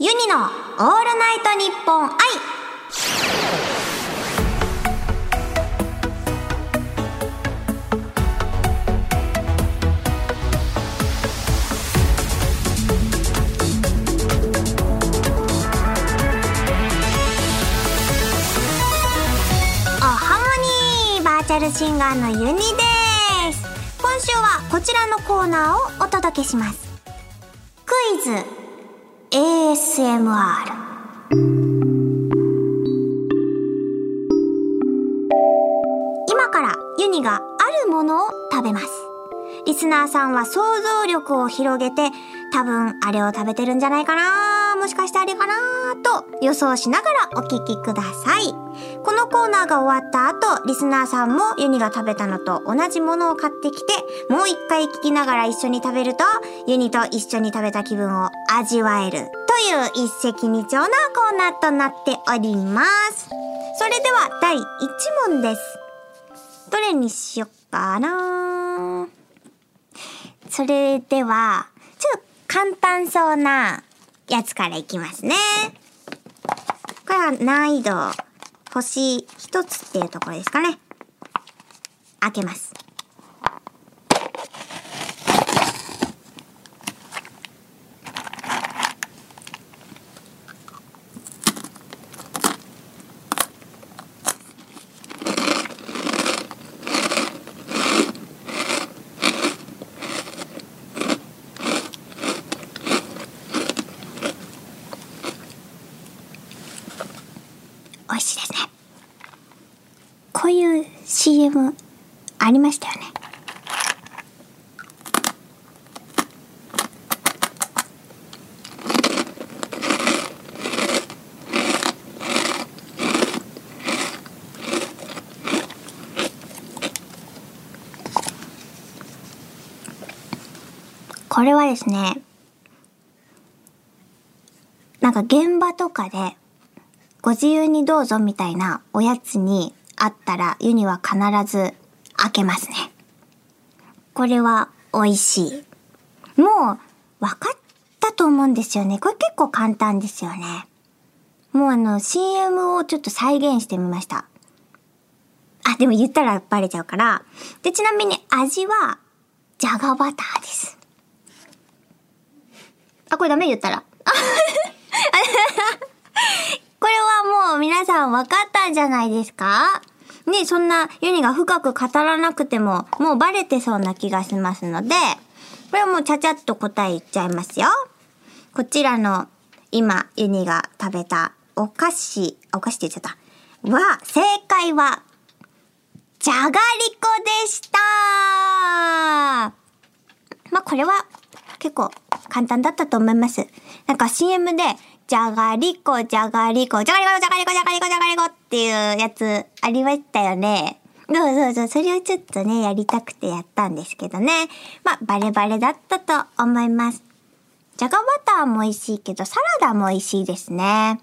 ユニのオールナイトニッポン愛おハモニーバーチャルシンガーのユニです。今週はこちらのコーナーをお届けします。クイズ。ASMR 今からユニがあるものを食べます。リスナーさんは想像力を広げて多分あれを食べてるんじゃないかなもしかしてあれかなと予想しながらお聞きください。このコーナーが終わった後リスナーさんもユニが食べたのと同じものを買ってきてもう一回聞きながら一緒に食べるとユニと一緒に食べた気分を味わえる。という一石二鳥なコーナーとなっております。それでは第1問です。どれにしよっかな？それでは、ちょっと簡単そうなやつからいきますね。これは難易度。星一つっていうところですかね。開けます。美味しいですね。こういう CM ありましたよね。これはですね、なんか現場とかでご自由にどうぞみたいなおやつにあったらユニは必ず開けますね。これは美味しい。もう分かったと思うんですよね。これ結構簡単ですよね。もうあの CM をちょっと再現してみました。あ、でも言ったらバレちゃうから。で、ちなみに味はじゃがバターです。あ、これダメ言ったら。これはもう皆さん分かったんじゃないですか？ね、そんなユニが深く語らなくてももうバレてそうな気がしますので、これはもうちゃちゃっと答え言っちゃいますよ。こちらの今ユニが食べたお菓子、お菓子って言っちゃった。は、正解は、じゃがりこでしたまあ、これは結構簡単だったと思います。なんか CM で、じゃがりこ、じゃがりこ、じゃがりこ、じゃがりこ、じゃがりこ、じゃがりこっていうやつありましたよね。そうそうそう、それをちょっとね、やりたくてやったんですけどね。まあ、バレバレだったと思います。じゃがバターも美味しいけど、サラダも美味しいですね。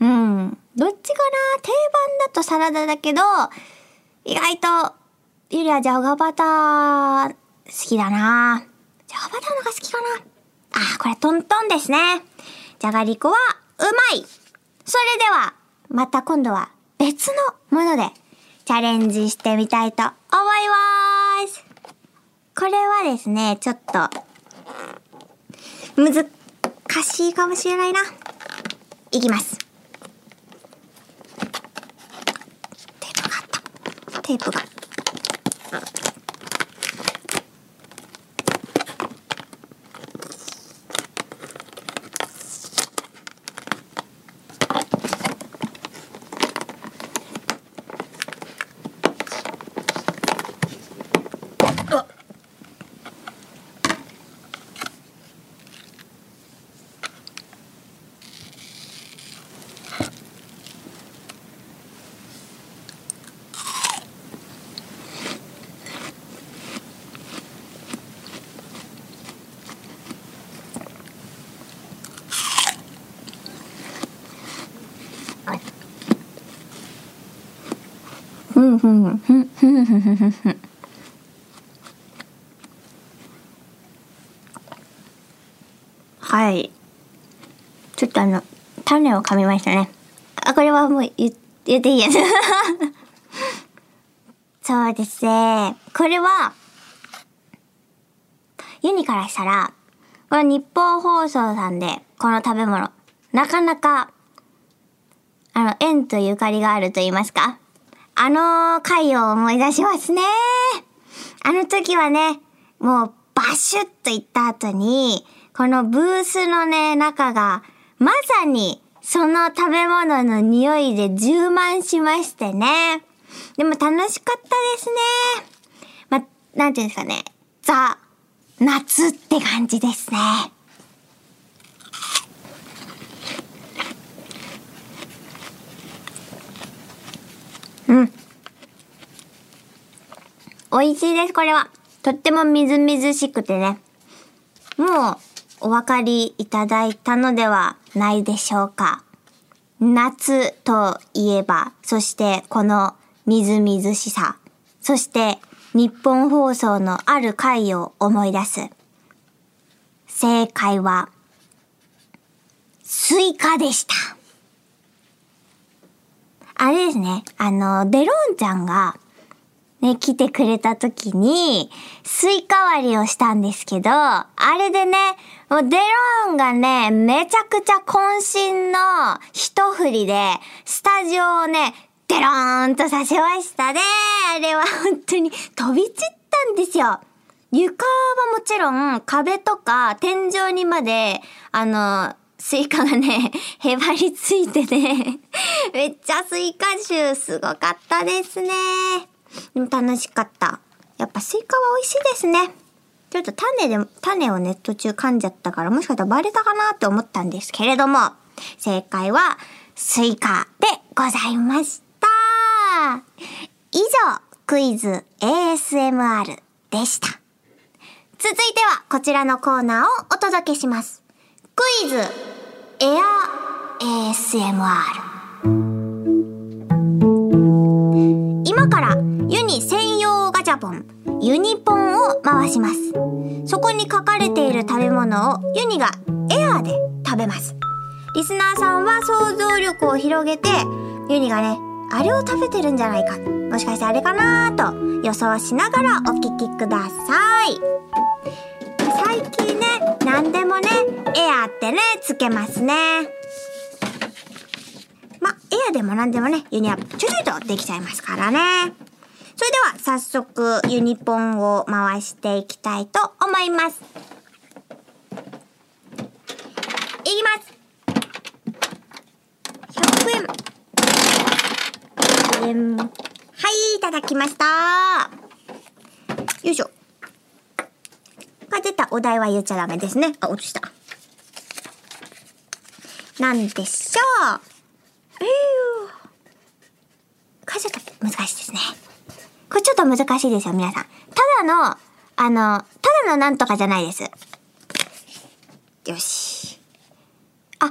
うん。どっちかな？定番だとサラダだけど、意外と、ゆりはじゃがバター好きだな。じゃがバターのが好きかな。あ、これトントンですね。じゃがりこはうまい。それでは、また今度は別のものでチャレンジしてみたいと思います。これはですね、ちょっと、難しいかもしれないな。いきます。テープがあった。テープが。んふんふんふんふんふんふんふんはいちょっとあの、種を噛みましたね。あ、これはもう言言っていいやつ。そうですね。これは、ユニからしたら、この日本放送さんで、この食べ物、なかなか、あの、縁とゆかりがあると言いますか。あの回を思い出しますね。あの時はね、もうバシュッといった後に、このブースのね、中が、まさにその食べ物の匂いで充満しましてね。でも楽しかったですね。ま、なんていうんですかね。ザ、夏って感じですね。うん。美味しいです、これは。とってもみずみずしくてね。もう、お分かりいただいたのではないでしょうか。夏といえば、そしてこのみずみずしさ、そしてニッポン放送のある回を思い出す。正解は、スイカでした。あれですね、あの、デロンちゃんが、ね、来てくれた時に、スイカ割りをしたんですけど、あれでね、もうデロンがね、めちゃくちゃ渾身の一振りで、スタジオをね、デローンとさせましたね。あれは本当に飛び散ったんですよ。床はもちろん壁とか天井にまで、あの、スイカがね、へばりついてね、めっちゃスイカ臭すごかったですね。でも楽しかった。やっぱスイカは美味しいですね。ちょっと種で、種をね、途中噛んじゃったから、もしかしたらバレたかなって思ったんですけれども、正解は、スイカでございました。以上、クイズ ASMR でした。続いてはこちらのコーナーをお届けします。クイズエア ASMR。今からユニ専用ガチャポン、ユニポンを回します。そこに書かれている食べ物をユニがエアーで食べます。リスナーさんは想像力を広げて、ユニがね、あれを食べてるんじゃないか。もしかしてあれかなと予想しながらお聞きください。最近、何でもね、エアってね、つけますね。まあ、エアでも何でもね、ユニはちょちょいとできちゃいますからね。それでは早速ユニポンを回していきたいと思います。いきます。100円。円。はい、いただきました。よいしょ。が出たお題は言っちゃダメですね。あ、落ちた。なんでしょう。えー、これちょっと難しいですね。これちょっと難しいですよ、皆さん。ただの、あの、ただのなんとかじゃないです。よし。あ、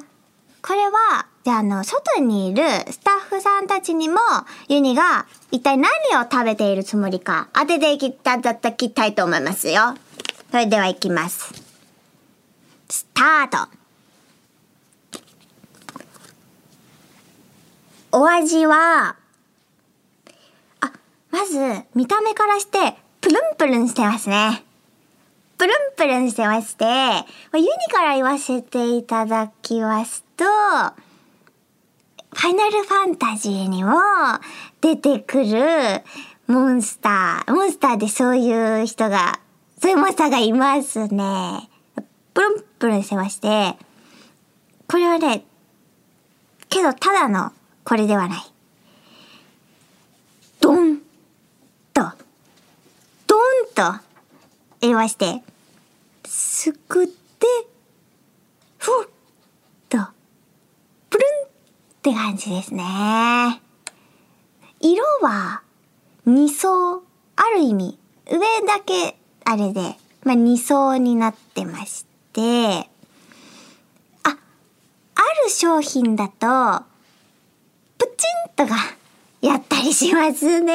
これは、じゃあ、あの、外にいるスタッフさんたちにも、ユニが一体何を食べているつもりか当てていきた、だったきたいと思いますよ。それでは行きます。スタートお味は、あ、まず、見た目からして、プルンプルンしてますね。プルンプルンしてまして、ユニから言わせていただきますと、ファイナルファンタジーにも出てくるモンスター。モンスターでそういう人が、そういうモンスターがいますね。プルンプルンしてまして、これはね、けどただのこれではない。ドンと、ドンと言いまして、すくって、ふっって感じですね。色は2層、ある意味、上だけあれで、まあ、2層になってまして、あ、ある商品だと、プチンとがやったりしますね。で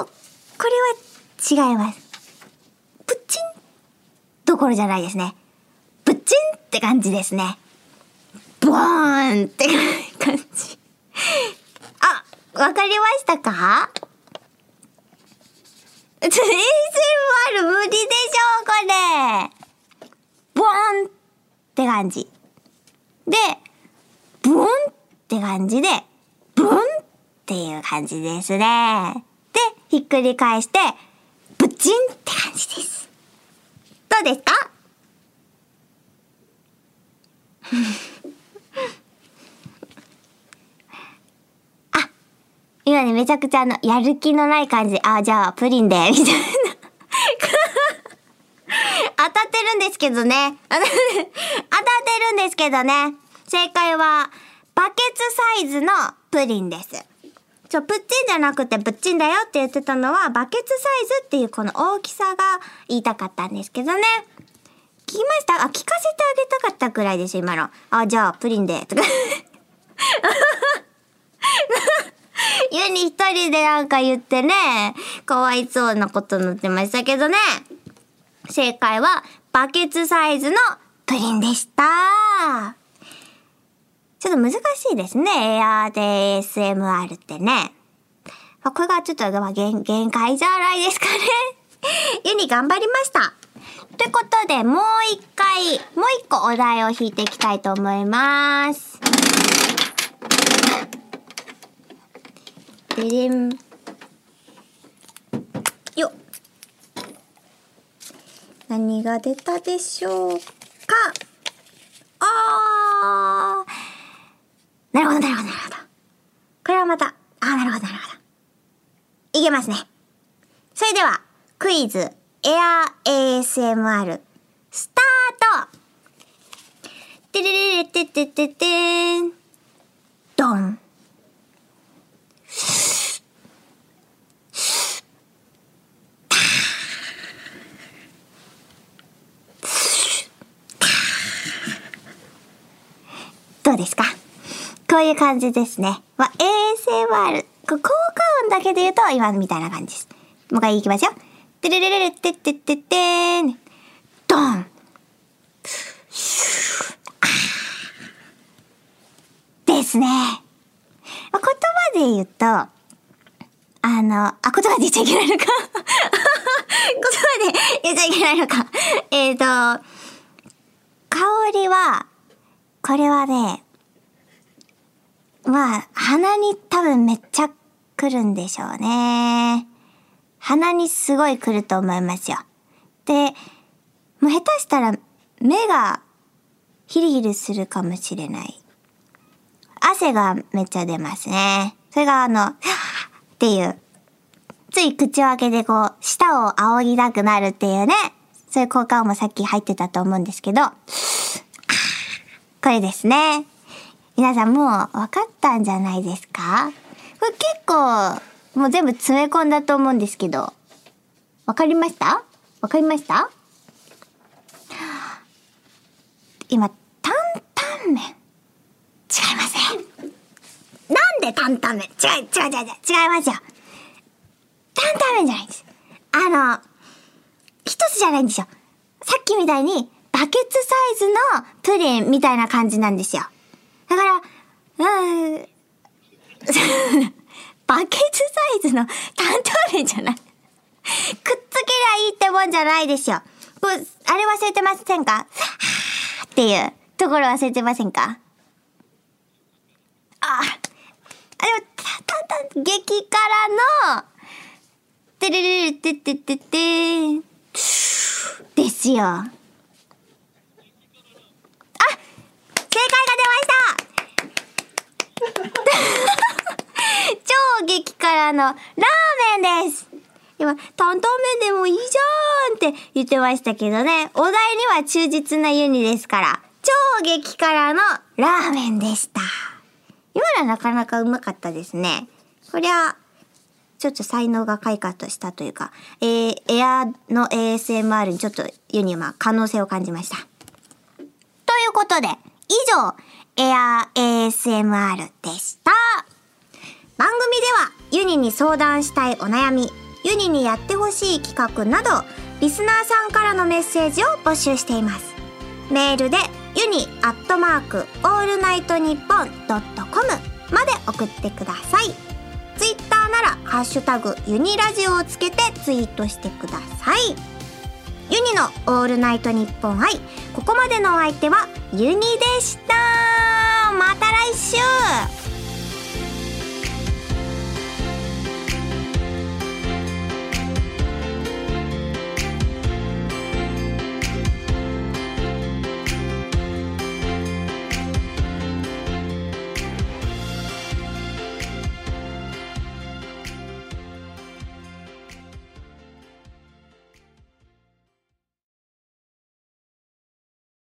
も、これは違います。プチンどころじゃないですね。プチンって感じですね。ボーンって感じ。あ、わかりましたか？?ASMR 無理でしょこれ。ボーンって感じ。で、ボーンって感じで、ボーンっていう感じですね。で、ひっくり返して、ブチンって感じです。どうですか？今ね、めちゃくちゃあの、やる気のない感じ。あ、じゃあ、プリンで、みたいな。当たってるんですけどね。当たってるんですけどね。正解は、バケツサイズのプリンです。ちょ、プッチンじゃなくてプッチンだよって言ってたのは、バケツサイズっていうこの大きさが言いたかったんですけどね。聞きました？あ、聞かせてあげたかったくらいです、今の。あ、じゃあ、プリンで。とか。ユニ一人でなんか言ってね、かわいそうなことになってましたけどね。正解は、バケツサイズのプリンでした。ちょっと難しいですね。エアーで ASMR ってね。これがちょっと、限限界じゃないですかね。ユニ頑張りました。ということで、もう一回、もう一個お題を引いていきたいと思います。ででん。よっ。何が出たでしょうかあー。なるほど、なるほど、なるほど。これはまた、あなるほど、なるほど。いけますね。それでは、クイズ、エア ASMR、スタートてれれれててててん。ドン。どうですかこういう感じですね。まあ、ASMR。効果音だけで言うと今みたいな感じです。もう一回いきますよ。てれれれれってってってってーん。ドン。ですね。まあ、言葉で言うと、あの、あ、言葉で言っちゃいけないのか 言葉で言っちゃいけないのかえっ、と、香りは、これはね、まあ、鼻に多分めっちゃ来るんでしょうね。鼻にすごい来ると思いますよ。で、もう下手したら目がヒリヒリするかもしれない。汗がめっちゃ出ますね。それがあの、っていう。つい口を開けてこう、舌を仰ぎたくなるっていうね。そういう効果音もさっき入ってたと思うんですけど、これですね。皆さんもう分かったんじゃないですか？これ結構もう全部詰め込んだと思うんですけど。わかりました？わかりました？今、担々麺。違いません。なんで担々麺？違う、違う、違う、違う、違いますよ。担々麺じゃないんです。あの、一つじゃないんですよ。さっきみたいに、バケツサイズのプリンみたいな感じなんですよ。だから、うん、バケツサイズの担当麺じゃない くっつけりゃいいってもんじゃないですよ。これ、あれ忘れてませんかっていうところ忘れてませんかあ、あ、でも、た、た、た、激辛の、てれれれててててですよ。超激辛のラーメンです今、担々麺でもいいじゃんって言ってましたけどね、お題には忠実なユニですから、超激辛のラーメンでした。今のはなかなかうまかったですね。こりゃ、ちょっと才能が開花としたというか、えー、エアの ASMR にちょっとユニは可能性を感じました。ということで、以上、エア ASMR でした。ユニに相談したいお悩み、ユニにやってほしい企画など、リスナーさんからのメッセージを募集しています。メールでユニアットマークオールナイトニッポンドットコムまで送ってください。ツイッターならハッシュタグユニラジオをつけてツイートしてください。ユニのオールナイトニッポン i。ここまでのお相手はユニでした。また来週